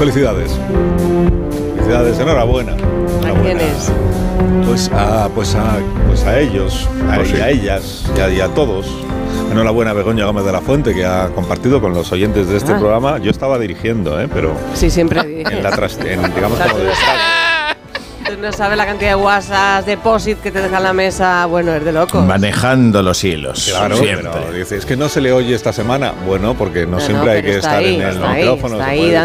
Pues felicidades. Felicidades, enhorabuena. ¿A quiénes? Pues a, pues a, pues a ellos, a, Pues sí. y a ellas y a, y a todos. Enhorabuena Begoña Gómez de la Fuente que ha compartido con los oyentes de este Ah. programa. Yo estaba dirigiendo, ¿eh? pero Sí, siempre dije. en la tras- en, digamos como tú de- no sabes- tú no sabes la cantidad de WhatsApp, deposit que te deja en la mesa. Bueno, es de loco. Manejando los hilos. Claro, siempre. pero dice, es que no se le oye esta semana. Bueno, porque no, No, siempre no, hay que estar ahí, en el está ahí, micrófono. Está ahí puede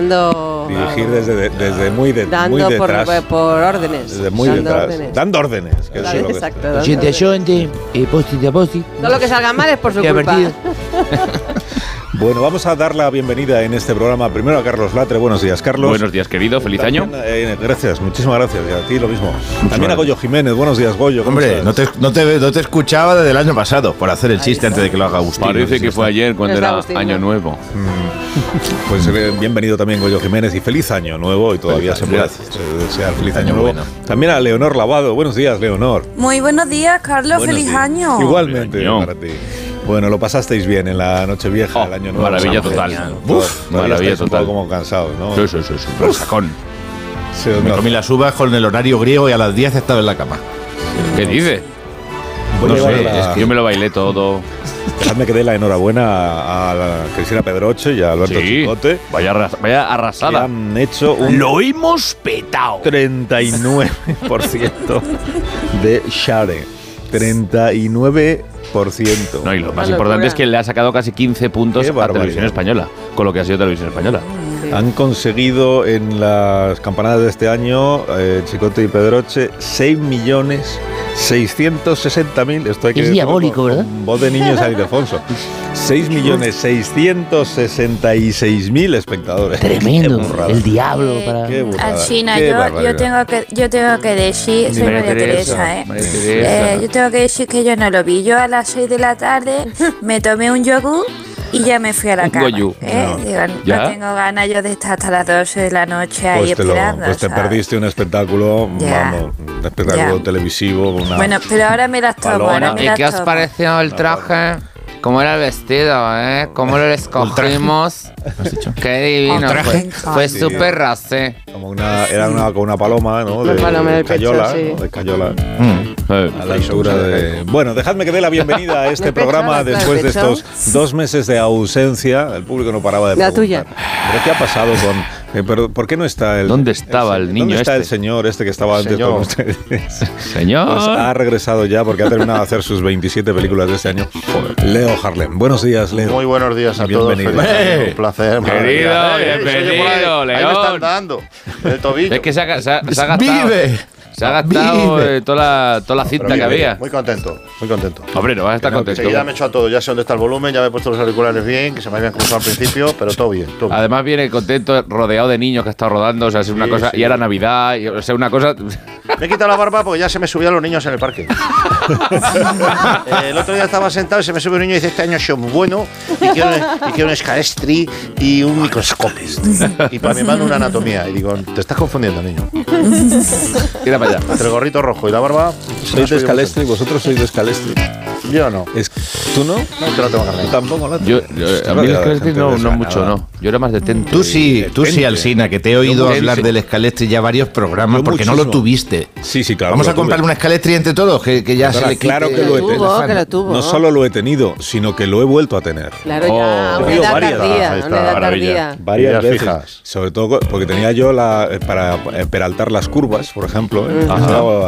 dirigir desde, desde muy, de, muy Dando por, detrás. por órdenes. desde muy dando detrás. órdenes. Dando órdenes. que eso Exacto. Oyente a oyente, eh, post-it a post-it. Todo lo que salga mal es por su culpa. Bueno, vamos a dar la bienvenida en este programa primero a Carlos Latre. Buenos días, Carlos. Buenos días, querido. Feliz año. También, eh, gracias, muchísimas gracias. Y a ti lo mismo. También a Goyo Jiménez. Buenos días, Goyo. ¿cómo Hombre, no te, no, te, no te escuchaba desde el año pasado por hacer el chiste antes de que lo haga Agustín. Parece que fue ayer cuando está era Agustín, año ¿no? nuevo. Pues eh, bienvenido también Goyo Jiménez y feliz año nuevo y todavía se puede Gracias. eh, desear feliz año, Año nuevo. bueno. También a Leonor Lavado. Buenos días, Leonor. Muy buenos días, Carlos. Buenos Feliz días. año. Igualmente para ti. Bueno, lo pasasteis bien en la noche vieja, Oh, el año nuevo. maravilla total. Uf, maravilla estáis un total. poco como cansados, ¿no? Sí, sí, sí, sí. Pero sacón. Sí, Me no. comí las uvas con el horario griego y a las 10 estaba en la cama. ¿Qué dice? Voy a no sé, la- es que Yo me lo bailé todo. Dejadme que dé la enhorabuena a, la Cristina Pedroche y a Alberto Sí. Chicote. Vaya, arras- vaya Que arrasada. han hecho un Lo hemos petado. 39% de share. 39%. No, y lo más importante es que le ha sacado casi 15 puntos Qué a barbaridad. Televisión Española, con lo que ha sido Televisión Española. Han conseguido en las campanadas de este año, eh, Chicote y Pedroche, 6 millones 660.000. Esto hay que Es diabólico, con- ¿verdad? con voz de niño es Ildefonso. 6 millones 666.000 espectadores. Tremendo. El diablo para. Qué burrada, Alcina, qué yo, yo, tengo que, yo tengo que decir, soy María María, Teresa, Teresa, ¿eh? María Teresa. Eh, Yo tengo que decir que yo no lo vi. Yo a las 6 de la tarde me tomé un yogur y ya me fui a la Un cama. ¿eh? No. Digo, ¿Ya? no tengo ganas yo de estar hasta las 12 de la noche ahí Pues te, lo- esperando. pues te ¿sabes? perdiste un espectáculo, Ya. vamos, un espectáculo Ya. televisivo, una... Bueno, pero ahora me las tomo, ahora Bueno, me las tomo. parecido el traje? ¿Cómo era el vestido, eh? ¿Cómo lo escogimos? Qué divino. Fue, fue Sí. súper rasé. como una, era una, con una paloma, ¿no? De, paloma pecho, Cayola, sí. ¿no? de Cayola. Mm. A la altura de... Bueno, dejadme que dé la bienvenida a este ¿De programa ¿La- la después de de estos dos meses de ausencia. El público no paraba de La preguntar. tuya. ¿Pero qué ha pasado con...? Eh, pero ¿Por qué no está el... ¿Dónde estaba el niño ¿Dónde está este? el señor este que estaba antes Señor. con ustedes? Señor. Pues ha regresado ya porque ha terminado de hacer sus 27 películas de este año. Leo Harlem. Buenos días, Leo. Muy buenos días a Bienvenido. todos. Un placer. Querido, bienvenido, por ahí, me están dando. El tobillo. Es que se ha, se ha- se ha gastado. ¡Vive! Se ha gastado eh, toda, la, toda la Pero cinta bien, que había. Muy contento, muy contento. Hombre, no vas a estar contento. Enseguida me he hecho a todo. Ya sé dónde está el volumen, ya me he puesto los auriculares bien, que se me habían cruzado al principio, pero todo bien. Todo bien. Además viene contento, rodeado de niños que ha estado rodando, o sea, es una Sí, cosa, sí. y era Navidad, y, o sea, una cosa... Me he quitado la barba porque ya se me subían los niños en el parque. Eh, el otro día estaba sentado y se me sube un niño y dice, este año sido muy bueno y quiero, y quiero un escalestri y un microscopio. Y para mi mano una anatomía. Y digo, te estás confundiendo, niño. Tira para allá. Entre el gorrito rojo y la barba... ¿Sois de subido Escalestri? ¿Vosotros sois de Escalestri? Yo no. Es, ¿Tú no? No te lo tengo arreglar. tampoco, ¿no? Yo, yo- a mí el Escalestri no, no mucho, no. Yo era más de Tente. Tú sí, tú sí. Alsina, que te he oído Yo hablar del escalestri ya varios programas Yo porque no lo tuviste. Sí, sí, claro. Vamos a lo comprarle tuve. un escalestri entre todos, que, que ya se le claro que lo he Lo tenido. tuvo, afán. que lo tuvo. No solo lo he tenido, sino que lo he vuelto a tener. Claro, Oh. ya, una edad varias, tardía, ahí a está, una edad maravilla. tardía. Varias veces. fijas. Sobre todo porque tenía yo la eh, para eh, peraltar las curvas, por ejemplo. ¿eh?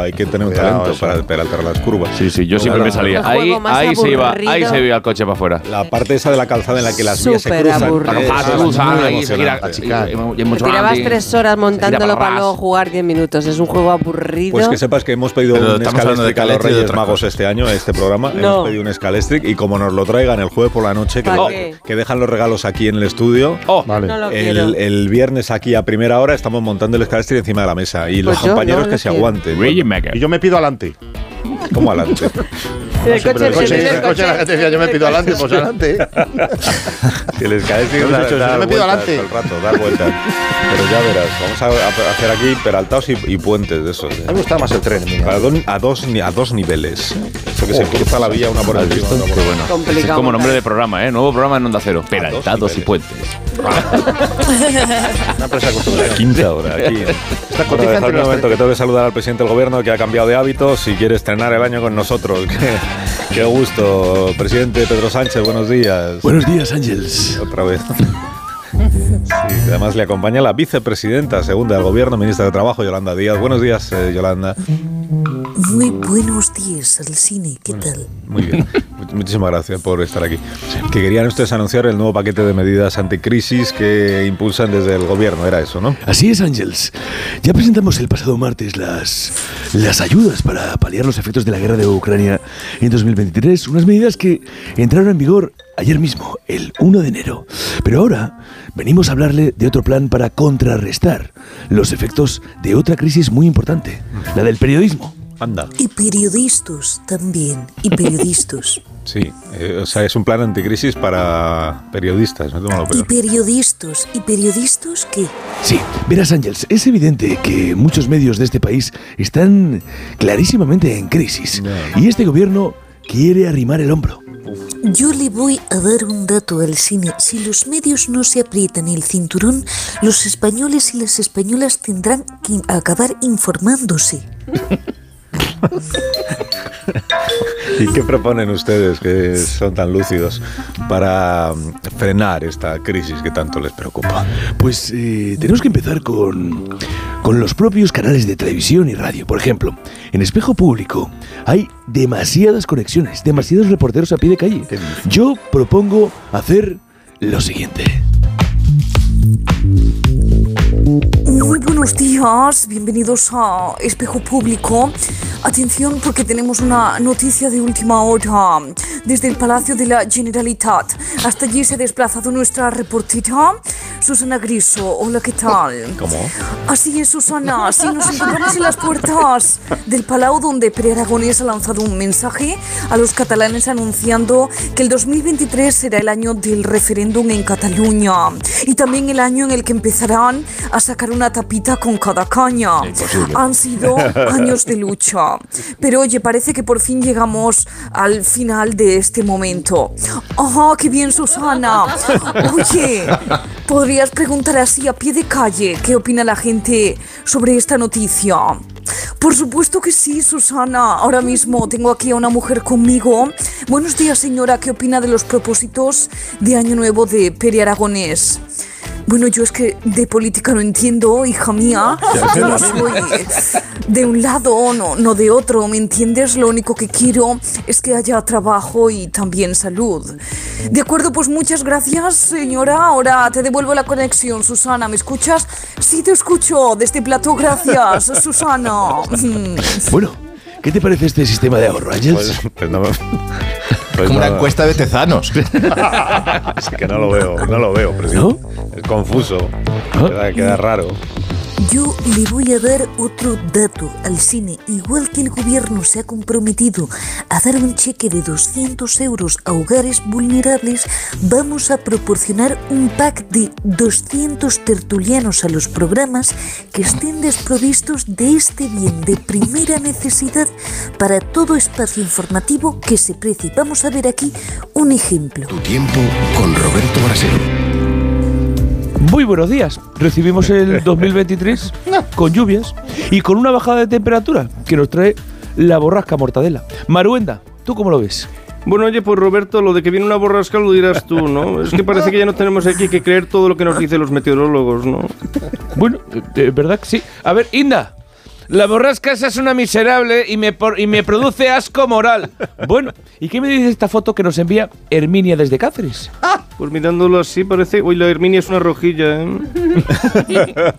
Hay que tener un talento para peraltar las curvas. Sí, sí, yo siempre me salía. El Ahí, juego más ahí se iba, ahí se iba el coche para afuera. La parte esa de la calzada en la que las vías se Súper cruzan. aburrido. Cruzar, muy ahí se gira- emocionante. y- y- y Te mucho tirabas antes. tres horas montándolo para para luego atrás. jugar 10 minutos. Es un juego aburrido. Pues que sepas que hemos pedido Pero un estamos hablando de Scalestric a los Calestri y de Reyes otra Magos este año, a este programa. No. Hemos pedido un Scalestric y como nos lo traigan el jueves por la noche, que, que dejan los regalos aquí en el estudio. Oh, Vale. no lo quiero. El, el viernes aquí a primera hora estamos montando el Scalestric encima de la mesa y los Pues yo compañeros no que se quiero. aguanten. Y yo me pido adelante. ¿Cómo adelante? En el Pero coche, el coche, el el coche, la gente decía, yo me pido adelante, pues adelante. Que les cae sin dar, dar yo me pido adelante. todo el rato, dar vueltas. Pero ya verás, vamos a, hacer aquí peraltados y, y puentes de esos. Mí me gustaba más el tren. mira. A, dos- a dos, ni- a dos niveles. Eso que se cruza la vía una por otra por Qué bueno. Complicado Es como nombre de programa, ¿eh? Nuevo programa en Onda Cero. Peraltados y puentes. Una empresa de construcción. quinta hora aquí. Está Bueno, dejar un momento que tengo que saludar al presidente del gobierno que ha cambiado de hábitos y quiere estrenar el año con nosotros. Qué, qué gusto. Presidente Pedro Sánchez, buenos días. Buenos días, Ángels. Otra vez. Sí, además le acompaña la vicepresidenta segunda del gobierno, ministra de Trabajo, Yolanda Díaz. Buenos días, eh, Yolanda. Muy buenos días al cine, ¿qué tal? Muy bien. Much- Muchísimas gracias por estar aquí. Que querían ustedes anunciar el nuevo paquete de medidas anticrisis que impulsan desde el gobierno. Era eso, ¿no? Así es, Ángels. Ya presentamos el pasado martes las, las ayudas para paliar los efectos de la guerra de Ucrania en 2023, unas medidas que entraron en vigor ayer mismo, el 1 de enero. Pero ahora venimos a hablarle de otro plan para contrarrestar los efectos de otra crisis muy importante, la del periodismo. Anda. Y periodistas también, y periodistas. Sí, eh, o sea, es un plan anticrisis para periodistas, no y peor. periodistas, y periodistas qué? Sí, verás Ángels, es evidente que muchos medios de este país están clarísimamente en crisis. Y este gobierno quiere arrimar el hombro. Yo le voy a dar un dato al cine. Si los medios no se aprietan el cinturón, los españoles y las españolas tendrán que acabar informándose. ¿Y qué proponen ustedes que son tan lúcidos para mm, frenar esta crisis que tanto les preocupa? Pues eh, tenemos que empezar con, con los propios canales de televisión y radio. Por ejemplo, en Espejo Público hay demasiadas conexiones, demasiados reporteros a pie de calle. Yo propongo hacer lo siguiente. Muy buenos días, bienvenidos a Espejo Público. Atención porque tenemos una noticia de última hora. Desde el Palacio de la Generalitat. Hasta allí se ha desplazado nuestra reportera, Susana Griso. Hola, ¿qué tal? ¿Cómo? Así es, Susana. Sí, nos encontramos en las puertas del Palau donde Pere Aragonés ha lanzado un mensaje a los catalanes anunciando que el 2023 será el año del referéndum en Cataluña y también el año en el que empezarán a sacar una tapita con cada caña. Han sido años de lucha. Pero oye, parece que por fin llegamos al final de este momento. ¡Ajá, qué bien, Susana! Oye, podrías preguntar así a pie de calle qué opina la gente sobre esta noticia. Por supuesto que sí, Susana. Ahora mismo tengo aquí a una mujer conmigo. Buenos días, señora. ¿Qué opina de los propósitos de Año Nuevo de Peri Aragonés? Bueno, yo es que de política no entiendo, hija mía. Yo no soy de un lado, no, no de otro, ¿me entiendes? Lo único que quiero es que haya trabajo y también salud. De acuerdo, pues muchas gracias, señora. Ahora te devuelvo la conexión, Susana. ¿Me escuchas? Sí, te escucho. De este plato, gracias, Susana. Bueno, ¿qué te parece este sistema de ahorro, Ángels? Pues, pues no, pues Como una encuesta de tezanos. Es que no lo veo, no lo veo, presidente. Es confuso. Queda, queda raro. Yo le voy a dar otro dato al cine. Igual que el gobierno se ha comprometido a dar un cheque de 200 euros a hogares vulnerables, vamos a proporcionar un pack de 200 tertulianos a los programas que estén desprovistos de este bien de primera necesidad para todo espacio informativo que se precie. Vamos a ver aquí un ejemplo. Tiempo con Roberto Brasero. Muy buenos días. Recibimos el 2023 con lluvias y con una bajada de temperatura que nos trae la borrasca mortadela. Maruenda, ¿tú cómo lo ves? Bueno, oye, pues Roberto, lo de que viene una borrasca lo dirás tú, ¿no? Es que parece que ya no tenemos aquí que creer todo lo que nos dicen los meteorólogos, ¿no? Bueno, de verdad que sí. A ver, Inda. La borrasca esa es una miserable y me, por- y me produce asco moral. Bueno, ¿y qué me dice esta foto que nos envía Herminia desde Cáceres? Pues mirándolo así parece... Uy, la Herminia es una rojilla, ¿eh?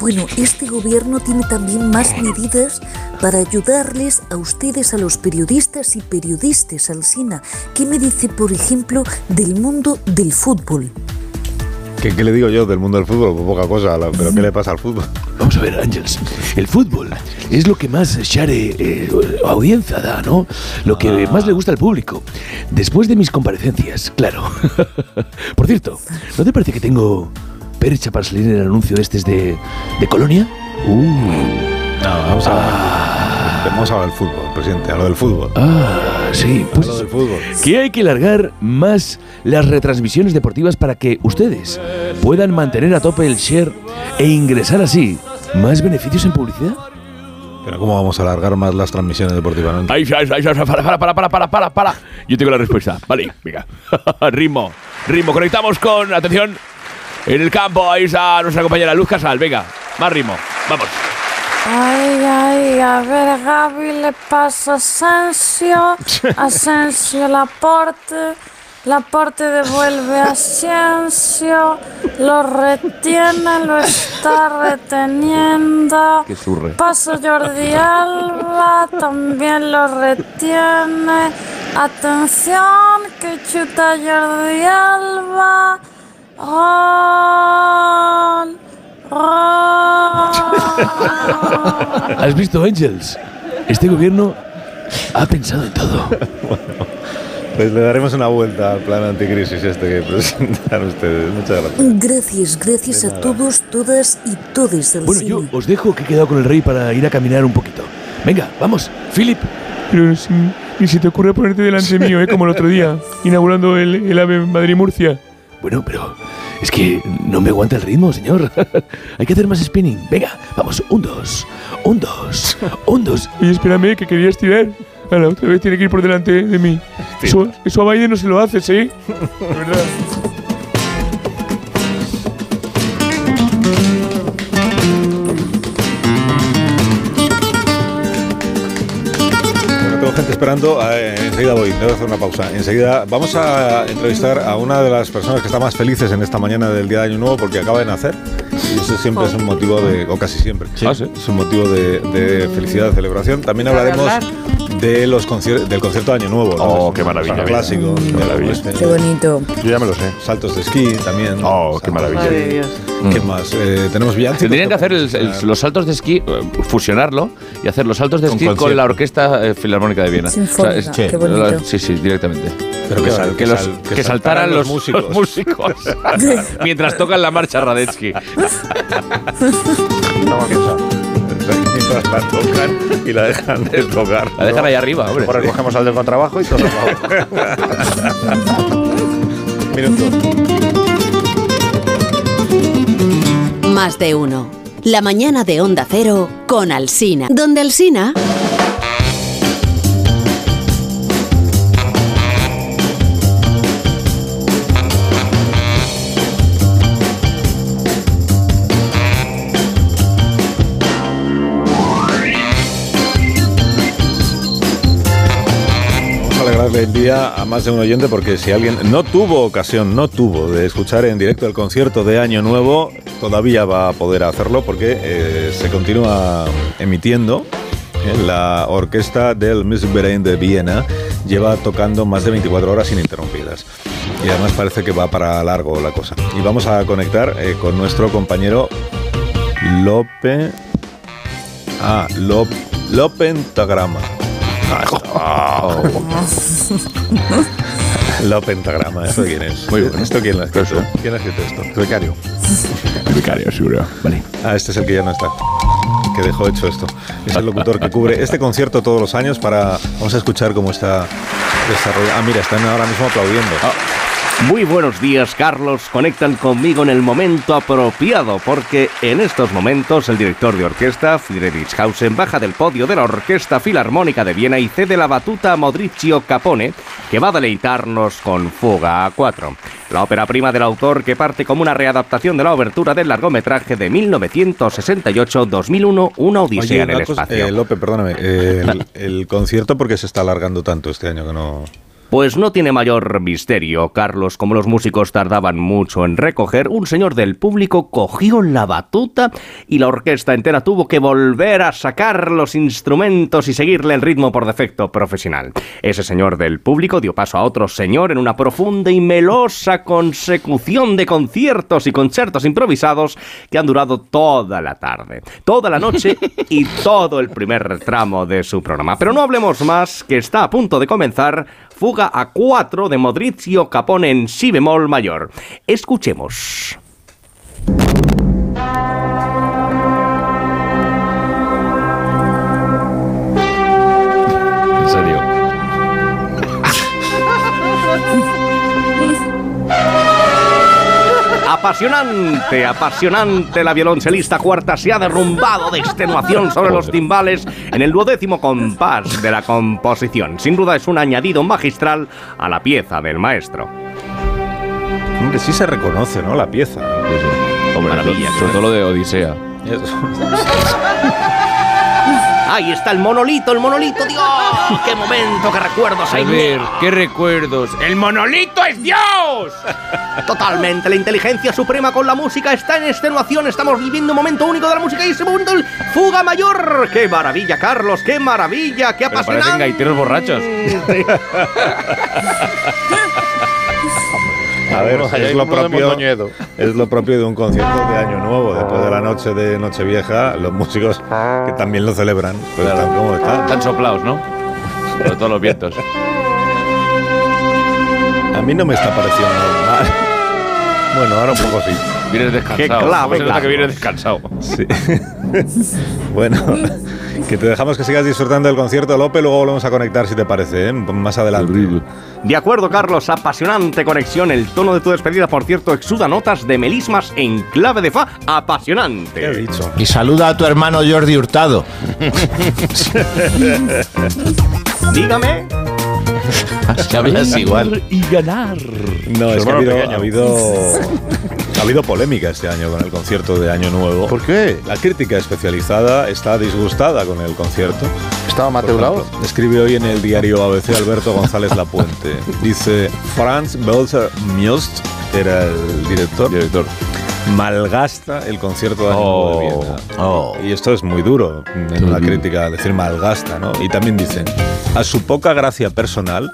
Bueno, este gobierno tiene también más medidas para ayudarles a ustedes, a los periodistas y periodistas, Alsina. ¿Qué me dice, por ejemplo, del mundo del fútbol? ¿Qué, qué le digo yo del mundo del fútbol? Pues poca cosa, pero ¿qué le pasa al fútbol? Vamos a ver, Ángels. El fútbol es lo que más share eh, audiencia da, ¿no? Lo que más le gusta al público. Después de mis comparecencias, claro. Por cierto, ¿no te parece que tengo percha para salir en el anuncio de este de, de Colonia? Uh. No, vamos a, vamos a hablar del fútbol, presidente, a lo del fútbol. Ah, sí, pues A lo eso. del fútbol. Que hay que largar más las retransmisiones deportivas para que ustedes puedan mantener a tope el share e ingresar así más beneficios en publicidad. Pero ¿cómo vamos a alargar más las transmisiones deportivas? No Ahí, ahí, ahí, ahí, para, para, para, para, para, para, para. Yo tengo la respuesta. Vale, venga. ritmo, ritmo. Conectamos con, atención, en el campo. Ahí está nuestra compañera Luz Casal. Venga, más ritmo. Vamos. Ay, ay, a ver, Gaby le pasa a Asensio, Asensio Laporte, Laporte devuelve a Asensio, lo retiene, lo está reteniendo. Qué surre. Pasa Jordi Alba, también lo retiene. Atención, que chuta Jordi Alba. ¿Has visto, Angels? Este gobierno ha pensado en todo. Pues le daremos una vuelta al plan anticrisis este que presentaron ustedes. Muchas gracias. Gracias, gracias a todos, todas y todes del Bueno, cine. yo os dejo que he quedado con el rey para ir a caminar un poquito. Venga, vamos, Philip. Pero si, ni se te ocurre ponerte delante mío, ¿eh? como el otro día, inaugurando el, el AVE Madrid-Murcia. Bueno, pero es que no me aguanta el ritmo, señor. Hay que hacer más spinning. Venga, vamos, un dos, un dos, un dos. Oye, espérame, que querías tirar. Ahora, otra vez tiene que ir por delante de mí. Eso, eso a Biden no se lo hace, ¿sí? De verdad. Gente esperando. eh, enseguida voy, debo hacer una pausa. Enseguida vamos a entrevistar a una de las personas que está más felices en esta mañana del Día de Año Nuevo porque acaba de nacer. Y eso siempre es un motivo de, o casi siempre, Ah, sí. es un motivo de, de felicidad, de celebración. También ¿Para hablaremos hablar? De los concier- del concierto de Año Nuevo. ¿no? Oh, Es qué un maravilla. Clásico. Qué maravilla. Este, Qué bonito. Yo ya me lo sé. Saltos de esquí también. Oh, qué maravilla. Madre de Dios. ¿Qué más? Eh, tenemos villancicos. Tendrían que hacer el- el- los saltos de esquí, eh, fusionarlo y hacer los saltos de Con esquí con concierto. la Orquesta eh, Filarmónica de Viena. Sinfónica, qué bonito. sí, sí, directamente. Pero que, que sal- que que los- sal- que que saltaran saltaran los, los músicos. los músicos mientras tocan la marcha Radetzky. Mientras la tocan y la dejan de tocar. La dejan ahí arriba, hombre. Pues recogemos al del contrabajo y todo. Minuto. Más de uno. La mañana de Onda Cero con Alsina. Donde Alsina. Vamos a alegrarle el día a más de un oyente porque si alguien no tuvo ocasión, no tuvo de escuchar en directo el concierto de Año Nuevo, todavía va a poder hacerlo porque eh, se continúa emitiendo. La orquesta del Musikverein de Viena lleva tocando más de 24 horas ininterrumpidas. Y además parece que va para largo la cosa. Y vamos a conectar eh, con nuestro compañero Lope. Ah, Lop, Lopentagrama. Ah, La pentagrama, ¿esto quién es? Muy bueno. ¿Esto quién lo ha escrito? ¿Quién ha escrito esto? Becario. Becario, seguro. Vale. Ah, este es el que ya no está. Que dejó hecho esto. Es el locutor que cubre este concierto todos los años para. Vamos a escuchar cómo está desarrollado. Ah, mira, están ahora mismo aplaudiendo. Muy buenos días, Carlos. Conectan conmigo en el momento apropiado, porque en estos momentos el director de orquesta, Friedrich Hausen, baja del podio de la Orquesta Filarmónica de Viena y cede la batuta a Modricio Capone, que va a deleitarnos con Fuga A4. La ópera prima del autor que parte como una readaptación de la obertura del largometraje de 1968-2001, Una Odisea en una el cosa- Espacio. eh, Lope, perdóname. eh, el, el concierto, porque se está alargando tanto este año que no. Pues no tiene mayor misterio, Carlos. Como los músicos tardaban mucho en recoger, un señor del público cogió la batuta y la orquesta entera tuvo que volver a sacar los instrumentos y seguirle el ritmo por defecto profesional. Ese señor del público dio paso a otro señor en una profunda y melosa consecución de conciertos y conciertos improvisados que han durado toda la tarde, toda la noche y todo el primer tramo de su programa. Pero no hablemos más, que está a punto de comenzar Fuga a 4 de Modrizio Capone en Si bemol mayor. Escuchemos. Apasionante, apasionante, la violonchelista cuarta se ha derrumbado de extenuación sobre los timbales en el duodécimo compás de la composición. Sin duda es un añadido magistral a la pieza del maestro. Hombre, sí se reconoce, ¿no? La pieza. Hombre, Maravilla, sobre todo lo de Odisea. Ahí está el monolito, el monolito, Dios. ¡Qué momento, qué recuerdos! A ahí ver, qué recuerdos. ¡El monolito es Dios! Totalmente, la inteligencia suprema con la música está en extenuación. Estamos viviendo un momento único de la música y ese momento el fuga mayor. ¡Qué maravilla, Carlos! ¡Qué maravilla! ¡Qué Pero apasionante! parecen gaiteros borrachos. A ver, hay es lo, propio. Es lo propio de un concierto de Año Nuevo. Después de la noche de Nochevieja, los músicos que también lo celebran, pues están como están. Están soplados, ¿no? Sobre todos los vientos. A mí no me está pareciendo mal. Bueno, ahora un poco sí. Vienes descansado. Qué clave, ¿Cómo se nota que vienes descansado? Sí. bueno, que te dejamos que sigas disfrutando del concierto, Lope. Luego volvemos a conectar, si te parece, ¿eh? más adelante. De acuerdo, Carlos, apasionante conexión. El tono de tu despedida, por cierto, exuda notas de melismas en clave de fa. Apasionante. ¿Qué he dicho? Y saluda a tu hermano Jordi Hurtado. Dígame. Si hablas igual. Y ganar. No, es que habido, ha habido, ha habido polémica este año con el concierto de Año Nuevo. ¿Por qué? La crítica especializada está disgustada con el concierto. ¿Estaba Mateo Lao? ejemplo, Escribe hoy en el diario ABC Alberto González Lapuente. Dice, Franz Belzer Must, era el director, Director. malgasta el concierto de Año Nuevo de Viena. Oh. Y esto es muy duro en una crítica, decir malgasta, ¿no? Y también dicen, a su poca gracia personal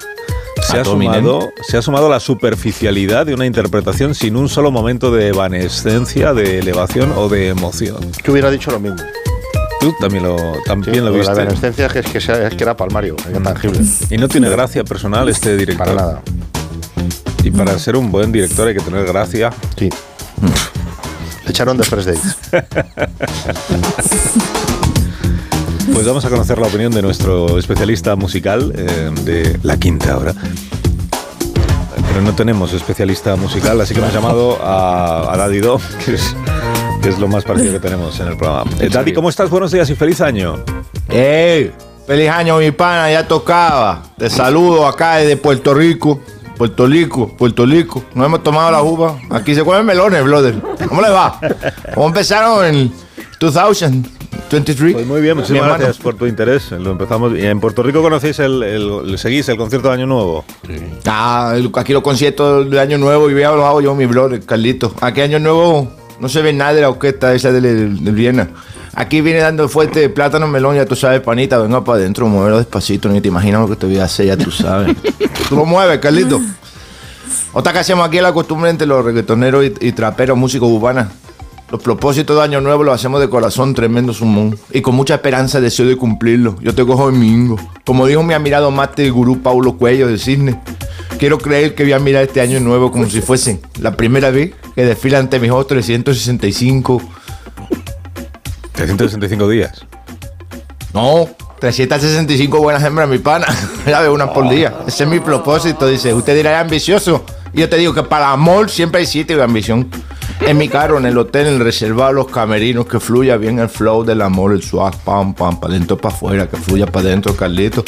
se ha, sumado, se ha sumado la superficialidad de una interpretación sin un solo momento de evanescencia, de elevación o de emoción. Yo hubiera dicho lo mismo. Tú también lo, Sí, también lo porque viste. la evanescencia es que, es que, sea- es que era palmario, era tangible. Y no tiene gracia personal este director. Para nada. Y para ser un buen director hay que tener gracia. Sí. Le echaron de First Dates. Pues vamos a conocer la opinión de nuestro especialista musical eh, de la quinta hora. Pero no tenemos especialista musical, así que hemos llamado a, a Daddy Do, que es, que es lo más parecido que tenemos en el programa. Eh, Daddy, ¿cómo estás? Buenos días y feliz año. ¡Ey! ¡Feliz año, mi pana! Ya tocaba. Te saludo acá desde Puerto Rico. Puerto Rico, Puerto Rico. No hemos tomado la uva. Aquí se comen melones, brother. ¿Cómo le va? ¿Cómo empezaron en 2023? Pues muy bien, muchísimas gracias por tu interés. Lo empezamos. ¿Y en Puerto Rico conocéis el, el- seguís el concierto de Año Nuevo? Ah, el- aquí los conciertos de Año Nuevo, y ya los hago yo, mi brother, Carlito. Aquí Año Nuevo no se ve nada de la orquesta esa de, de Viena. Aquí viene dando fuerte plátano melón, ya tú sabes, panita, venga para adentro, muévelo despacito, ni te imaginas lo que te voy a hacer, ya tú sabes. tú lo mueves, Carlito. Otra que hacemos aquí es la costumbre entre los reggaetoneros y, y traperos, músicos urbanas. Los propósitos de Año Nuevo los hacemos de corazón, tremendo sumón. Y con mucha esperanza deseo de cumplirlo. Yo te cojo domingo. Como dijo mi admirado máster y gurú Paulo Cuello de Cisne. Quiero creer que voy a mirar este año nuevo como si fuese la primera vez que desfila ante mis ojos 365. 365 días. No, 365 buenas hembras, mi pana. ya veo una por día. Ese es mi propósito, dice. Usted dirá, es ambicioso. Y yo te digo que para amor siempre hay sitio de ambición. En mi carro, en el hotel, en el reservado, los camerinos, que fluya bien el flow del amor, el swag, pam, pam, para adentro, para afuera, que fluya para adentro, Carlito.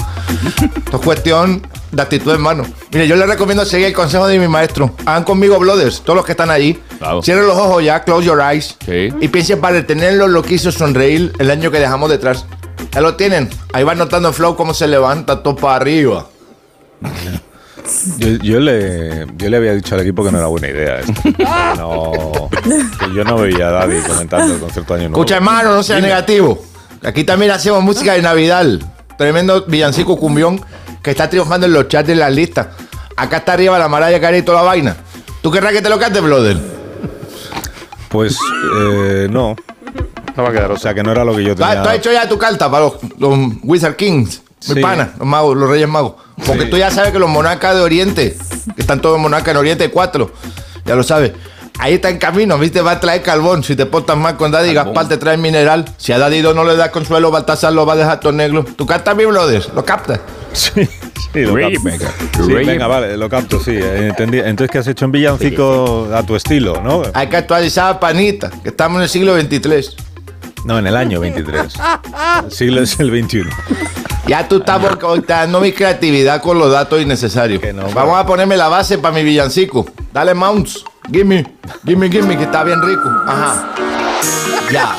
Esto es cuestión de actitud, hermano. Mire, yo les recomiendo seguir el consejo de mi maestro. Hagan conmigo, brothers, todos los que están allí. Cierren los ojos ya, close your eyes. Y piensen para detenerlo lo que hizo sonreír el año que dejamos detrás. Ya lo tienen. Ahí van notando el flow cómo se levanta todo para arriba. Yo, yo le, yo le había dicho al equipo que no era buena idea esto. No- que yo no veía a Daddy comentando el concierto de Año Nuevo. Escucha, hermano, no seas Dime. negativo. Aquí también hacemos música de Navidad. Tremendo villancico cumbión que está triunfando en los chats de las listas. Acá está arriba la Maraya Carey y toda la vaina. ¿Tú querrás que te lo cante, brother? Pues eh, no. No va a quedar. O sea, que no era lo que yo ¿Tú has, tenía. tú has hecho ya tu carta para los, los Wizard Kings? Mi Sí. pana, los magos, los reyes magos. Porque Sí. tú ya sabes que los monarcas de Oriente, que están todos monarcas en Oriente, cuatro, ya lo sabes. Ahí está en camino, viste, va a traer carbón. Si te portas mal con Daddy, Gaspar te trae mineral. Si a Daddy no le das consuelo, Baltasar lo va a dejar todo negro. ¿Tu carta mi brother? ¿Lo captas? Sí, sí, lo capto. Maker. Sí, venga, vale, lo capto, sí. eh, entendí. Entonces, ¿qué has hecho en villancico a tu estilo, no? Hay que actualizar, panita, que estamos en el siglo XXIII. No, en el año 23. El siglo es el 21. Ya tú estás dando mi creatividad con los datos innecesarios. Vamos a ponerme la base para mi villancico. Dale, Mounts. Gimme, gimme, gimme, que está bien rico. Ajá. Ya,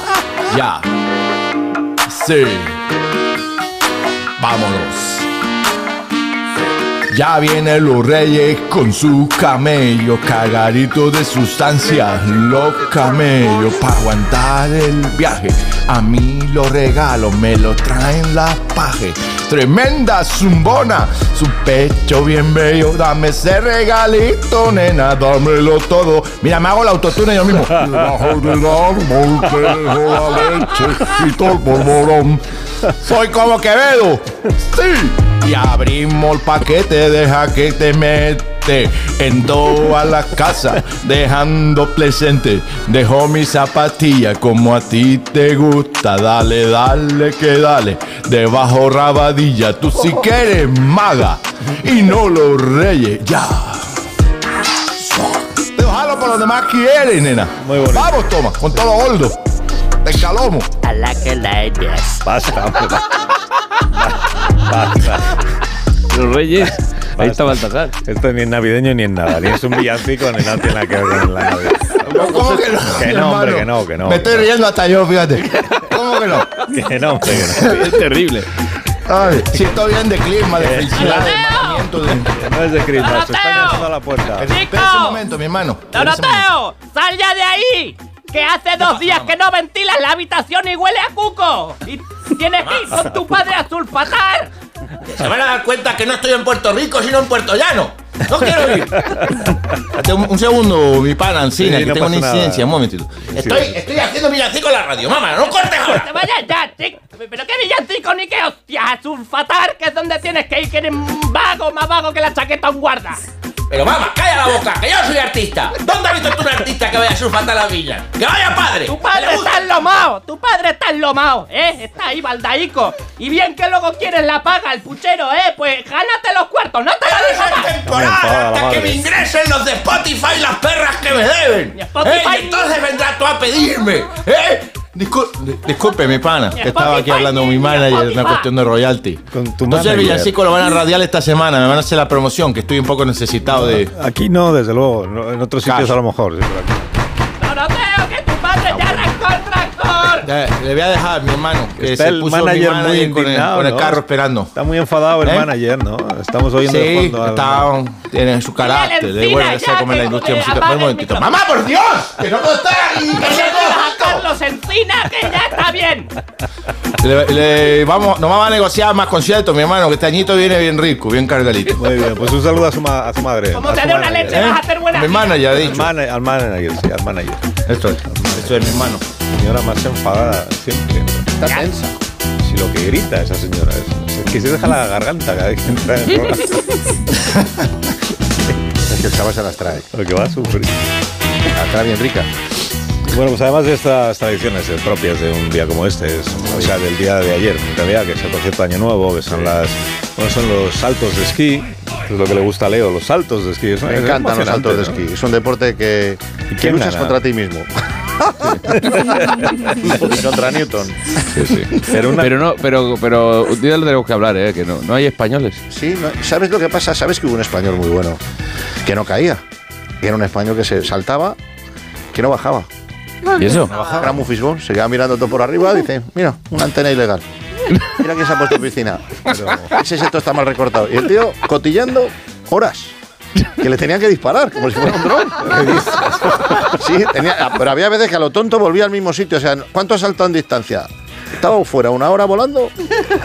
ya. Sí. Vámonos. Ya vienen los reyes con sus camellos, cargaditos de sustancias, los camellos, para aguantar el viaje. A mí los regalos me los traen las pajes. Tremenda zumbona, su pecho bien bello, dame ese regalito, nena, dámelo todo. Mira, me hago la autotune yo mismo. Debajo del árbol te dejo la leche y todo el polvorón. Soy como Quevedo. Sí. Y abrimos el paquete, deja que te mete en toda la casa, dejando presente. Dejo mi zapatilla como a ti te gusta. Dale, dale, que dale. Debajo rabadilla, tú si quieres maga y no los reyes. Ya. Déjalo para los demás quieren, nena. Vamos, toma, con todo gordo. Te calomo. A la que la ellas. Basta, Los reyes. Ahí está Baltasar. Esto ni es navideño ni es nada. Ni es un villancico ni nada tiene nada que ver con la Navidad. ¿Cómo que no? Que no, hombre, que no, que no. Me estoy riendo hasta yo, fíjate. ¿Cómo que no? Que no, hombre, que no. Es terrible. Ay, si estoy bien de clima, de felicidad, de mandamiento, de... No es de Christmas, se está llamando a la puerta. Espera un momento, mi hermano. ¡Doroteo! ¡Sal ya de ahí! Que hace dos días que no ventilas la habitación y huele a cuco. Y tienes que ir con tu padre a sulfatar. Se van a dar cuenta que no estoy en Puerto Rico, sino en Puerto Llano. No quiero ir. Un, un segundo, mi pana, Ancina, Sí, que no tengo una nada. incidencia. Un momentito. Estoy, estoy haciendo villancico en la radio, mamá, no cortes ahora. te vayas ya, chico. Pero qué villancico ni qué hostias. A sulfatar, que es donde tienes que ir, que eres un vago, más vago que la chaqueta a un guarda. Pero mamá, calla la boca, que yo soy artista. ¿Dónde has visto tú un artista que vaya a surfar a la villa? ¡Que vaya padre! Tu padre está enlomado, tu padre está enlomado, ¿eh? Está ahí, baldaico. Y bien que luego quieres la paga, el puchero, ¿eh? Pues gánate los cuartos, no te lo digo más. temporada hasta que me ingresen los de Spotify las perras que me deben. Spotify- ¿Eh? Y entonces vendrás tú a pedirme. ¿Eh? Discul- di- disculpe, mi pana, que estaba aquí hablando con mi manager, una cuestión de royalty. Con tu Entonces el villancico lo van a radiar esta semana, me van a hacer la promoción, que estoy un poco necesitado de... Aquí no, desde luego. En otros sitios Cash. a lo mejor. sí, pero aquí. Ya, le voy a dejar, mi hermano, que Está se el puso mi manager muy con el, con el ¿no? carro esperando. Está muy enfadado el ¿Eh? manager, ¿no? Estamos oyendo de Sí, fondo al- está, tiene su carácter, de encina bueno, que ya, se come la industria musical. Un momentito. ¡Mamá, por Dios! ¡Que no puedo estar aquí! Que le a Carlos Encina que ya está bien. Le- le- vamos, nos vamos a negociar más conciertos, mi hermano, que este añito viene bien rico, bien cargadito. Muy bien, pues un saludo a su, ma- a su madre. Como a te dé una manager. leche, vas a hacer buena Mi manager, ha Al, dicho. al manager, sí, al manager. Esto es, esto es mi hermano. Señora más enfadada siempre. Está tensa. Si lo que grita esa señora es, que se deja la garganta cada vez que entra en el programa. Es que el chaval se las trae. Lo que va a sufrir. Las trae bien rica. Bueno, pues además de estas tradiciones eh, propias de un día como este, es, o sea, del día de ayer, en realidad, que es el concierto de Año Nuevo, que son las, bueno, son los saltos de esquí, que es lo que le gusta a Leo, los saltos de esquí. Es- Me encantan los saltos de esquí. Es un deporte que, que luchas gana? contra ti mismo. Contra Newton. Sí, sí. Pero una, Pero no, pero, pero un día lo tenemos que hablar, ¿eh? Que no, no hay españoles. Sí, no- ¿sabes lo que pasa? ¿Sabes que hubo un español muy bueno que no caía? Que era un español que se saltaba, que no bajaba. ¿Y eso? No bajaba. Era muy fisgón, se quedaba mirando todo por arriba y dice, mira, una antena ilegal. Mira quién se ha puesto en piscina. Ese seto está mal recortado. Y el tío, cotillando, horas. Que le tenían que disparar, como si fuera un dron. Sí, tenía- pero había veces que a lo tonto volvía al mismo sitio. O sea, ¿cuánto ha saltado en distancia? Estaba fuera una hora volando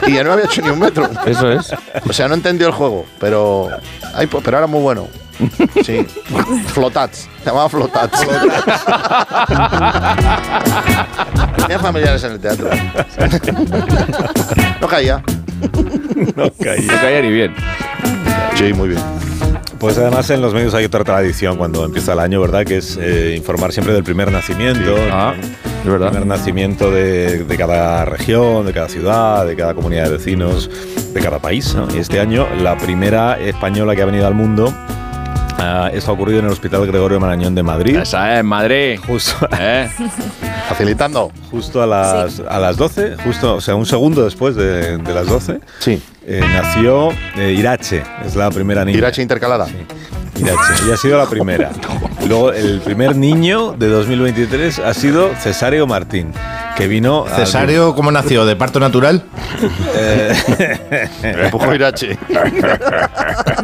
y ya no había hecho ni un metro. Eso es. O sea, no entendió el juego, pero, ay, pues, pero era muy bueno. Sí. Flotats. Se llamaba Flotats. Tenía familiares en el teatro. No caía. No caía. No caía ni bien. Sí, muy bien. Pues además en los medios hay otra tradición cuando empieza el año, ¿verdad? Que es eh, informar siempre del primer nacimiento. Ah, es verdad. El primer nacimiento de, de cada región, de cada ciudad, de cada comunidad de vecinos, de cada país. ¿no? Y este año la primera española que ha venido al mundo eso ha ocurrido en el Hospital Gregorio Marañón de Madrid. Esa es, Madrid. Justo, ¿Eh? Facilitando. justo a las, a las 12, justo, o sea, un segundo después de, de las 12, Sí. eh, nació eh, Irache, es la primera niña. Irache intercalada. Irache, ella ha sido la primera. Luego, el primer niño de 2023 ha sido Cesario Martín, que vino... Cesario, ¿cómo nació? ¿De parto natural? Eh, Empujó Irache.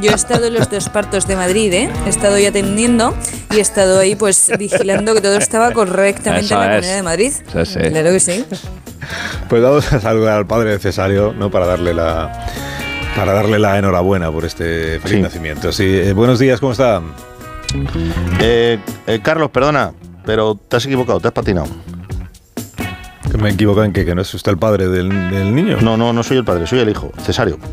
Yo he estado en los dos partos de Madrid, ¿eh? He estado ahí atendiendo y he estado ahí pues vigilando que todo estaba correctamente Eso en la es. comunidad de Madrid. Sí. Claro que sí. Pues vamos a saludar al padre de Cesario, ¿no? Para darle la... Para darle la enhorabuena por este feliz Sí. nacimiento. Sí, eh, buenos días, ¿cómo está? Eh, eh, Carlos, perdona, pero te has equivocado, te has patinado. Que me he equivocado en que, que no es usted el padre del, del niño. No, no, no soy el padre, soy el hijo, Cesario.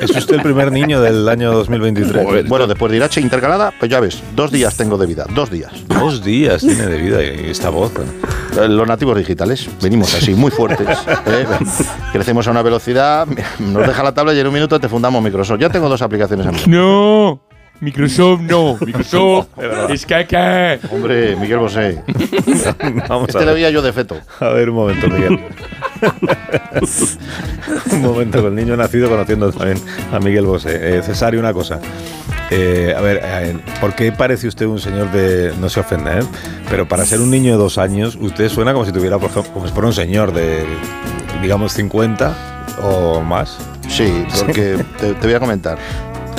Es usted el primer niño del año 2023. Bueno, después de Irache intercalada, pues ya ves, dos días tengo de vida, dos días. Dos días tiene de vida y esta voz. ¿eh? Los nativos digitales, venimos así, muy fuertes. ¿eh? Crecemos a una velocidad, nos deja la tabla y en un minuto te fundamos Microsoft. Ya tengo dos aplicaciones a mí. No, Microsoft no. Microsoft es caca. Hombre, Miguel Bosé. Vamos Este a le ver. veía yo de feto. A ver, un momento, Miguel. un momento, con el niño nacido conociendo también a Miguel Bosé. Eh, Cesario, una cosa. Eh, a ver, eh, ¿por qué parece usted un señor de... No se ofenda, ¿eh? Pero para ser un niño de dos años, usted suena como si tuviera, por ejemplo, como si fuera un señor de, digamos, 50 o más. Sí, porque te, te voy a comentar.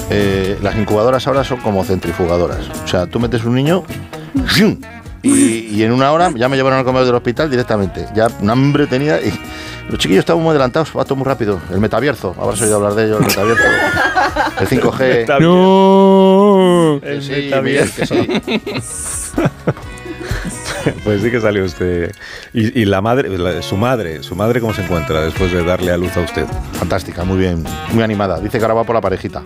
Eh, las incubadoras ahora son como centrifugadoras. O sea, tú metes un niño y, y en una hora ya me llevaron al comedor del hospital directamente. Ya un hambre tenía y los chiquillos estaban muy adelantados, va todo muy rápido. El metaverso, habrás oído hablar de ello, el metaverso. El 5G. No. Que sí, Miguel, que sí. Pues sí que salió usted. Y, y la madre, su madre, su madre, ¿cómo se encuentra después de darle a luz a usted? Fantástica, muy bien, muy animada. Dice que ahora va por la parejita.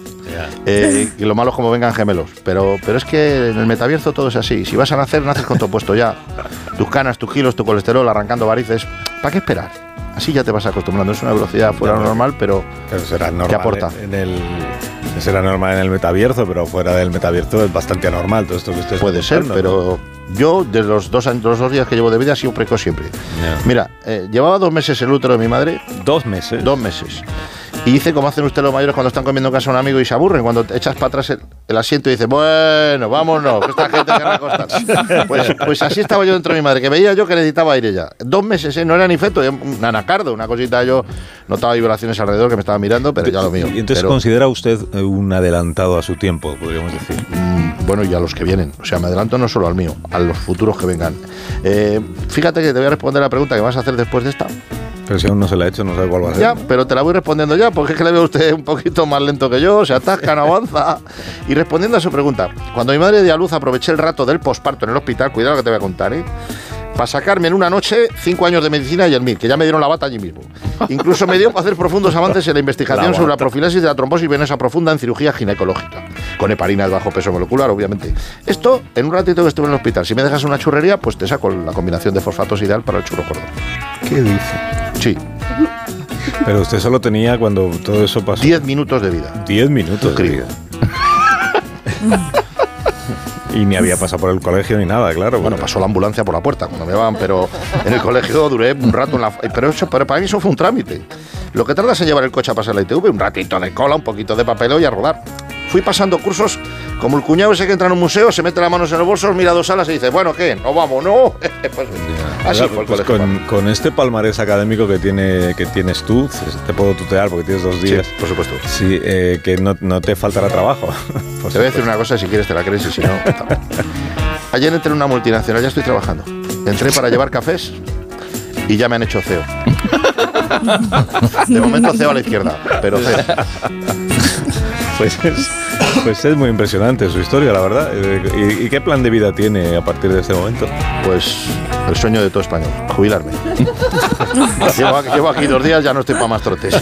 Eh, y lo malo es como vengan gemelos. Pero, pero es que en el metaverso todo es así. Si vas a nacer, naces con todo puesto ya. Tus canas, tus kilos, tu colesterol, arrancando varices. ¿Para qué esperar? Así ya te vas acostumbrando. Es una velocidad fuera normal, pero, Pero será normal ¿qué aporta? en el será normal en el metaverso, pero fuera del metaverso es bastante anormal todo esto que usted está Puede ser, pero yo, de los dos, años- los dos días que llevo de vida, he sido precoz siempre. Mira, eh, llevaba dos meses el útero de mi madre. Dos meses. Dos meses. Y hice como hacen ustedes los mayores cuando están comiendo en casa a un amigo y se aburren, cuando te echas para atrás el, el asiento y dices, bueno, vámonos, que esta gente querrá. Pues, pues así estaba yo dentro de mi madre, que veía yo que necesitaba aire ya. Dos meses, ¿eh? no era ni feto, era un anacardo, una cosita yo notaba vibraciones alrededor que me estaba mirando, pero ya lo mío. Y entonces Pero- considera usted eh, un adelantado a su tiempo, podríamos decir. Mm, bueno, y a los que vienen. O sea, me adelanto no solo al mío, a los futuros que vengan. Eh, fíjate que te voy a responder la pregunta que vas a hacer después de esta. Pero si aún no se la ha hecho, no sabe cuál va a ser. Ya, pero te la voy respondiendo ya, porque es que le veo a usted un poquito más lento que yo, se atasca, no avanza. Y respondiendo a su pregunta, cuando mi madre dio a luz aproveché el rato del posparto en el hospital, cuidado lo que te voy a contar, ¿eh? Para sacarme en una noche cinco años de medicina y el MIR, que ya me dieron la bata allí mismo. Incluso me dio para hacer profundos avances en la investigación La sobre la profilaxis de la trombosis venosa profunda en cirugía ginecológica, con heparina de bajo peso molecular, obviamente. Esto, en un ratito que estuve en el hospital, si me dejas una churrería, pues te saco la combinación de fosfatos ideal para el churro gordo. ¿Qué dice? Sí, Pero usted solo tenía cuando todo eso pasó. 10 minutos de vida. 10 minutos de vida. y ni había pasado por el colegio ni nada, claro. Bueno, pasó la ambulancia por la puerta cuando me van, pero en el colegio duré un rato en la. Pero, eso, pero para mí eso fue un trámite. Lo que tardas en llevar el coche a pasar la ITV, un ratito de cola, un poquito de papeleo y a rodar. Fui pasando cursos Como el cuñado ese que entra en un museo, se mete las manos en los bolsos, mira dos salas y dice, bueno, ¿qué? ¿No vamos? ¿No? pues, así Ahora, fue el pues colegio. con, con este palmarés académico que tiene que tienes tú, te puedo tutear porque tienes dos días. por supuesto. Sí, eh, que no, no te faltará trabajo. Te voy a decir una cosa, si quieres te la crees y si no... Ayer entré en una multinacional, ya estoy trabajando. Entré para llevar cafés y ya me han hecho CEO. De momento CEO a la izquierda, pero CEO. Pues es, pues es muy impresionante su historia, la verdad. Eh, ¿Y, y qué plan de vida tiene a partir de este momento? Pues el sueño de todo español, jubilarme. llevo, aquí, llevo aquí dos días, ya no estoy para más trotes.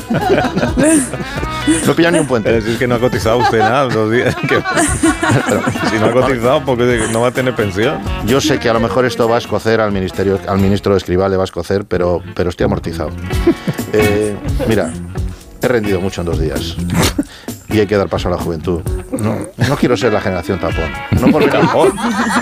No pilla ni un puente. Es que no ha cotizado usted nada en dos días. Que- si no ha cotizado, porque no va a tener pensión. Yo sé que a lo mejor esto va a escocer al ministerio, al ministro de Escribal le va a escocer, pero, pero estoy amortizado. Eh, mira, he rendido mucho en dos días. Y hay que dar paso a la juventud. No, no quiero ser la generación tapón. No por venir-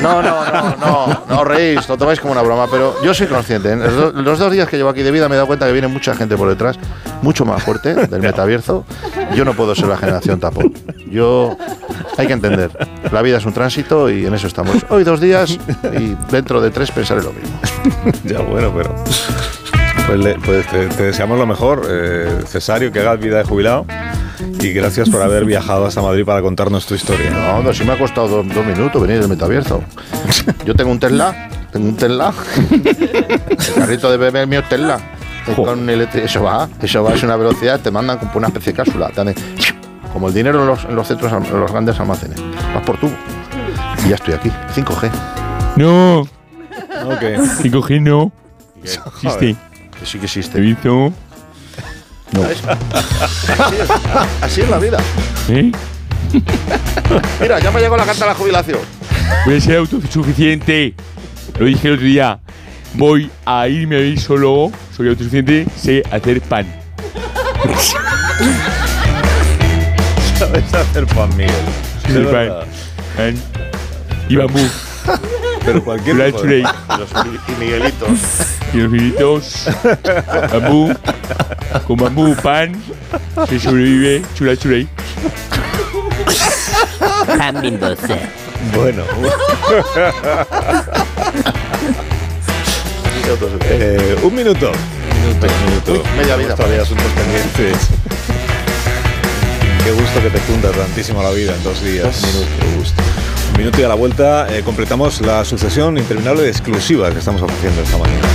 No, no, no, no, no reís, lo tomáis como una broma, pero yo soy consciente. En los, do- los dos días que llevo aquí de vida me he dado cuenta que viene mucha gente por detrás, mucho más fuerte, del metabierzo. Yo no puedo ser la generación tapón. Yo, hay que entender, la vida es un tránsito y en eso estamos. Hoy dos días y dentro de tres pensaré lo mismo. ya bueno, pero. Pues, le- pues te, te deseamos lo mejor, eh, Cesario, que hagas vida de jubilado. Y gracias por haber viajado hasta Madrid para contarnos tu historia. No, no, si me ha costado dos, dos minutos venir del metabierzo. Yo tengo un Tesla, tengo un Tesla. El carrito de bebé mío es Tesla. Con eso va, eso va, es una velocidad, te mandan como una especie de cápsula. te como el dinero en los, en los centros, en los grandes almacenes. Vas por tubo. Y ya estoy aquí, 5G. No. Ok. 5G no. Existe. Que sí que existe. ¿He ¿Sabes? Así es, así es la vida. ¿Eh? Mira, ya me llegó la carta de la jubilación. Voy a ser autosuficiente. Lo dije el otro día. Voy a irme a vivir solo. Soy autosuficiente. Sé hacer pan. Sabes hacer pan, Miguel. Sí, pan. Pan. Y bambú. Pero cualquier chulay. Los- y Miguelitos. Y los filitos. Bambú. Con bambú, pan. Se sobrevive. Chulay, chulay. Pan Mendoza. Bueno. Eh, un minuto. Minuto, minuto. media vida. Todavía asuntos pendientes. Qué gusto que te cunda tantísimo la vida en dos días. Qué gusto. Minuto y a la vuelta eh, completamos la sucesión interminable de exclusivas que estamos ofreciendo esta mañana.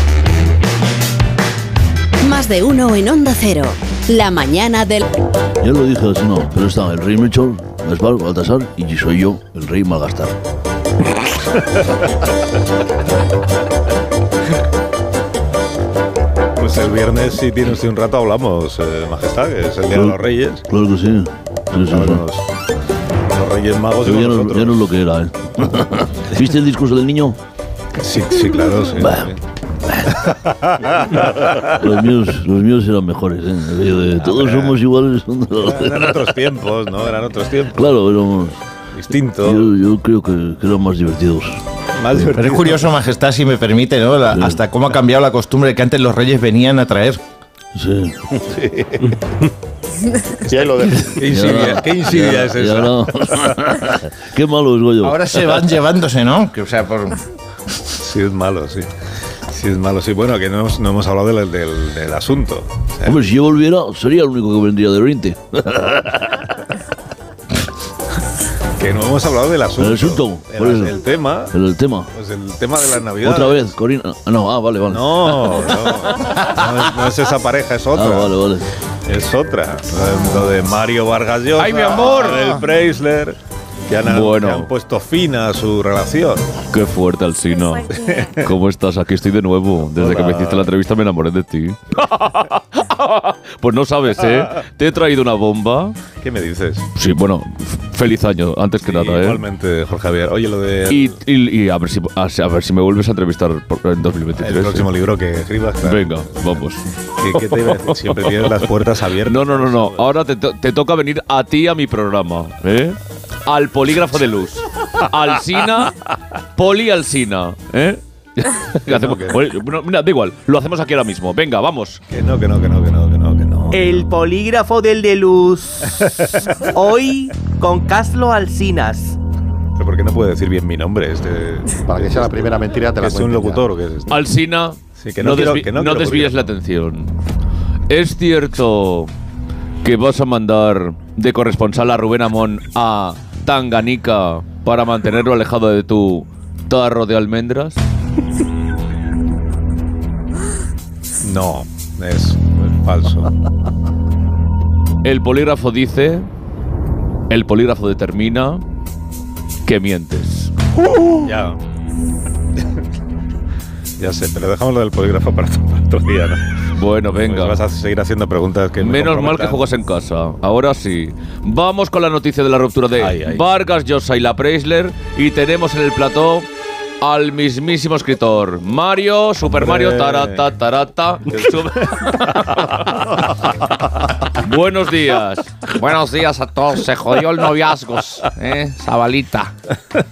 Más de uno en Onda Cero. La mañana del... Ya lo dije así, no, pero está el rey Melchor, Gaspar, Baltasar y soy yo, el rey Malgastar. Pues el viernes, si tiene usted un rato, hablamos, eh, Majestad, que es el Día de los Reyes. Claro que sí. Sí, sí, sí. Reyes Magos y Pero ya, no, nosotros. ya no es lo que era, ¿eh? ¿Viste el discurso del niño? Sí, sí, claro, sí. Bah. Los míos, los míos eran mejores, ¿eh? De, todos somos iguales. Eran otros tiempos, ¿no? Eran otros tiempos. Claro, éramos. Distinto. Yo, yo creo que, que eran más divertidos. Más Pero es curioso, Majestad, si me permite, ¿no? La- hasta cómo ha cambiado la costumbre de que antes los reyes venían a traer. Sí. Ahí lo dejo. Qué insidia, qué insidia es esa. no. Qué malo es Goyo. Ahora se van llevándose, ¿no? Que, o sea, por... Sí, es malo, sí. Sí, es malo, sí. Bueno, que no hemos, no hemos hablado del, del- del asunto. O sea, Hombre, si yo volviera, sería el único que vendría de Oriente. que no hemos hablado del asunto. El asunto, El, el tema. El, el tema. Pues el tema de las navidades. Otra vez, Corina. Ah, no, ah, vale, vale. No, no. No es, no es esa pareja, es otra. Ah, vale, vale. Es otra. Lo de, lo de Mario Vargas Llosa. ¡Ay, mi amor! El Preisler. Que han, Bueno. que han puesto fin a su relación. Qué fuerte, Alsina. ¿Cómo estás? Aquí estoy de nuevo. Desde que me hiciste la entrevista me enamoré de ti. pues no sabes, ¿eh? Te he traído una bomba. ¿Qué me dices? Sí, bueno, feliz año, antes que Sí, nada, ¿eh? Igualmente, Jorge Javier. Oye, lo de Y, y- y a, ver si, a, a ver si me vuelves a entrevistar en 2023. el próximo ¿eh? libro que escribas. claro. Venga, vamos. ¿Qué, qué te iba a decir? Siempre tienes las puertas abiertas. No, no, no, no. Ahora te, to- te toca venir a ti a mi programa, ¿eh? Al polígrafo de luz. Alsina, poli Alsina, ¿eh? ¿Qué bueno, mira, da igual, lo hacemos aquí ahora mismo. Venga, vamos. Que no, que no, que no, que no, que no, que no. El polígrafo del de luz. Hoy con Caslo Alcinas. Pero porque no puede decir bien mi nombre. Este, Para que sea la primera mentira, te la ¿Es un locutor o qué es esto? Alsina, Sí, que no, no quiero- desvi- que no no quiero desvíes la atención. ¿Es cierto que vas a mandar de corresponsal a Rubén Amón a Tanganica para mantenerlo alejado de tu tarro de almendras? No, es, es falso. El polígrafo dice, el polígrafo determina que mientes. Ya. ya sé, pero dejamos lo del polígrafo para otro, para otro día, ¿no? Bueno, venga. Pues vas a seguir haciendo preguntas que me Menos mal que juegas en casa. Ahora sí. Vamos con la noticia de la ruptura de Ay, ay. Vargas Llosa y la Preisler. Y tenemos en el plató al mismísimo escritor. Mario, Super Hombre. Mario, tarata, tarata. Buenos días. Buenos días a todos. Se jodió el noviazgos, ¿eh? Zabalita.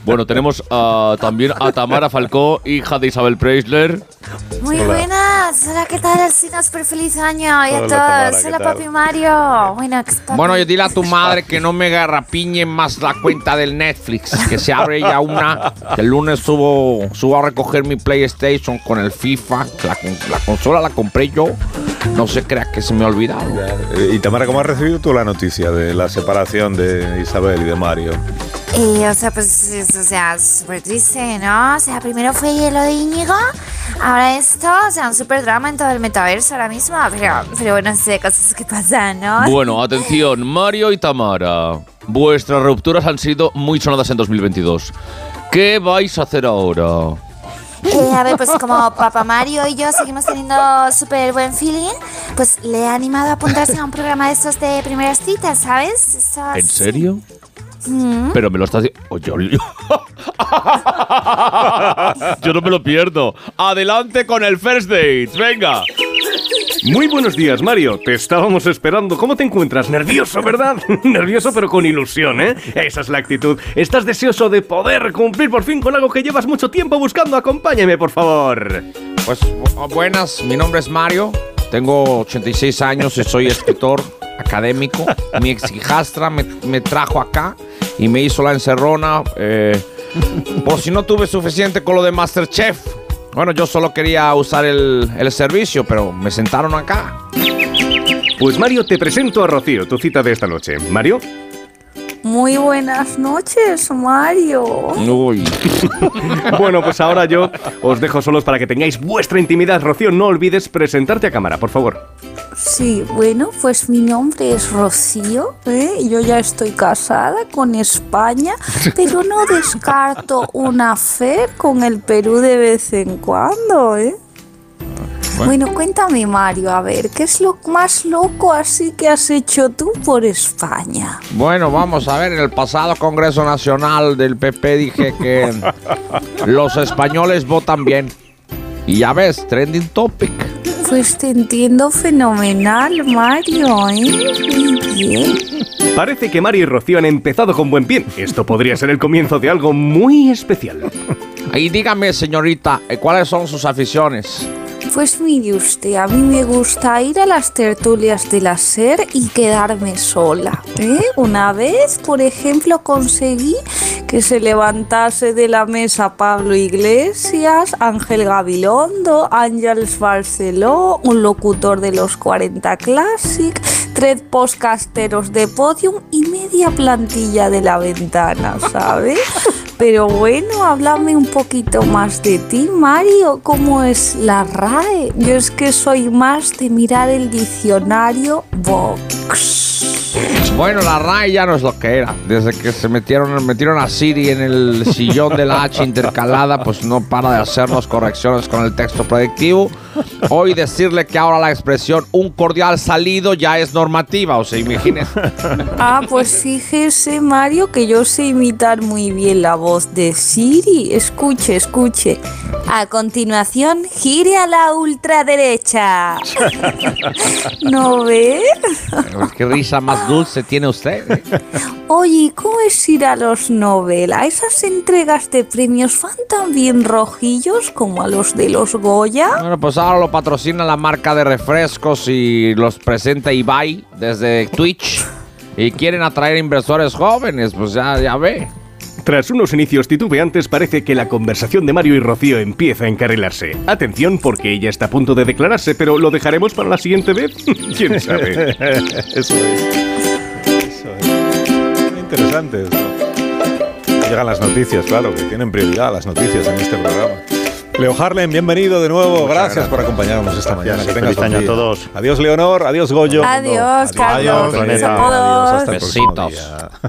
Bueno, tenemos ah, también a Tamara Falcó, hija de Isabel Preisler. Muy Hola. buenas. Hola, ¿qué tal? Así súper feliz año. Y a Tamara, todos. ¿qué Hola, papi Mario. Bueno, ¿qué papi? Bueno, y dile a tu madre que no me garrapiñe más la cuenta del Netflix, que se abre ya una. Que el lunes subo, subo a recoger mi PlayStation con el FIFA. La, la consola la compré yo. No se crea que se me ha olvidado. Eh, Y Tamara, ¿cómo has recibido tú la noticia de la separación de Isabel y de Mario? Y, o sea, pues, es- o sea, súper triste, ¿no? O sea, primero fue lo de Íñigo, ahora esto, o sea, un súper drama en todo el metaverso ahora mismo, pero, pero bueno, sé cosas que pasan, ¿no? Bueno, atención, Mario y Tamara. Vuestras rupturas han sido muy sonadas en 2022. ¿Qué vais a hacer ahora? Eh, a ver, pues como papá Mario y yo seguimos teniendo súper buen feeling, pues le he animado a apuntarse a un programa de estos de primeras citas, ¿sabes? Estos- ¿En serio? Mm. Pero me lo estás diciendo. yo, yo no me lo pierdo. Adelante con el first date. Venga. Muy buenos días, Mario. Te estábamos esperando. ¿Cómo te encuentras? Nervioso, ¿verdad? Nervioso, pero con ilusión, ¿eh? Esa es la actitud. Estás deseoso de poder cumplir por fin con algo que llevas mucho tiempo buscando. Acompáñame, por favor. Pues bu- buenas, mi nombre es Mario. Tengo 86 años y soy escritor académico. Mi ex hijastra me, me trajo acá y me hizo la encerrona. eh, por si no tuve suficiente con lo de Masterchef. Bueno, yo solo quería usar el, el servicio, pero me sentaron acá. Pues Mario, te presento a Rocío, tu cita de esta noche. Mario. Muy buenas noches, Mario. Uy. Bueno, pues ahora yo os dejo solos para que tengáis vuestra intimidad. Rocío, no olvides presentarte a cámara, por favor. Sí, bueno, pues mi nombre es Rocío, ¿eh? Yo ya estoy casada con España, pero no descarto una fe con el Perú de vez en cuando, ¿eh? Bueno, cuéntame, Mario, a ver, ¿qué es lo más loco así que has hecho tú por España? Bueno, vamos a ver, en el pasado Congreso Nacional del PP dije que los españoles votan bien. Y ya ves, trending topic. Pues te entiendo fenomenal, Mario, ¿eh? Muy bien. Parece que Mario y Rocío han empezado con buen pie. Esto podría ser el comienzo de algo muy especial. Y dígame, señorita, eh, ¿cuáles son sus aficiones? Pues mire usted, a mí me gusta ir a las tertulias de la SER y quedarme sola. ¿eh? Una vez, por ejemplo, conseguí que se levantase de la mesa Pablo Iglesias, Ángel Gabilondo, Ángels Barceló, un locutor de los 40 Classic, tres podcasteros de podium y media plantilla de la ventana, ¿sabes? Pero bueno, háblame un poquito más de ti, Mario. ¿Cómo es la RAE? Yo es que soy más de mirar el diccionario Vox. Bueno, la RAE ya no es lo que era. Desde que se metieron, metieron a Siri en el sillón de la H intercalada, pues no para de hacernos correcciones con el texto predictivo. Hoy decirle que ahora la expresión un cordial salido ya es normativa, o sea, imagínese. Ah, pues fíjese, Mario, que yo sé imitar muy bien la voz de Siri. Escuche, escuche. A continuación, gire a la ultraderecha. ¿No ve? Pues, Qué risa más dulce tiene usted. ¿eh? Oye, ¿cómo es ir a los Nobel? ¿A esas entregas de premios van tan bien rojillos como a los de los Goya? Bueno, pues ahora lo patrocina la marca de refrescos y los presenta Ibai desde Twitch. Y quieren atraer inversores jóvenes, pues ya, ya ve. Tras unos inicios titubeantes, parece que la conversación de Mario y Rocío empieza a encarrilarse. Atención, porque ella está a punto de declararse, pero ¿lo dejaremos para la siguiente vez? ¿Quién sabe? Eso es. Eso es. Muy interesante esto. Llegan las noticias, claro, que tienen prioridad las noticias en este programa. Leo Harlem, bienvenido de nuevo. Gracias, gracias. por acompañarnos esta mañana. Que tengas Feliz año a todos. Adiós, Leonor. Adiós, Goyo. Adiós, Carlos. Adiós, Besos a René. todos. Adiós, hasta el próximo día.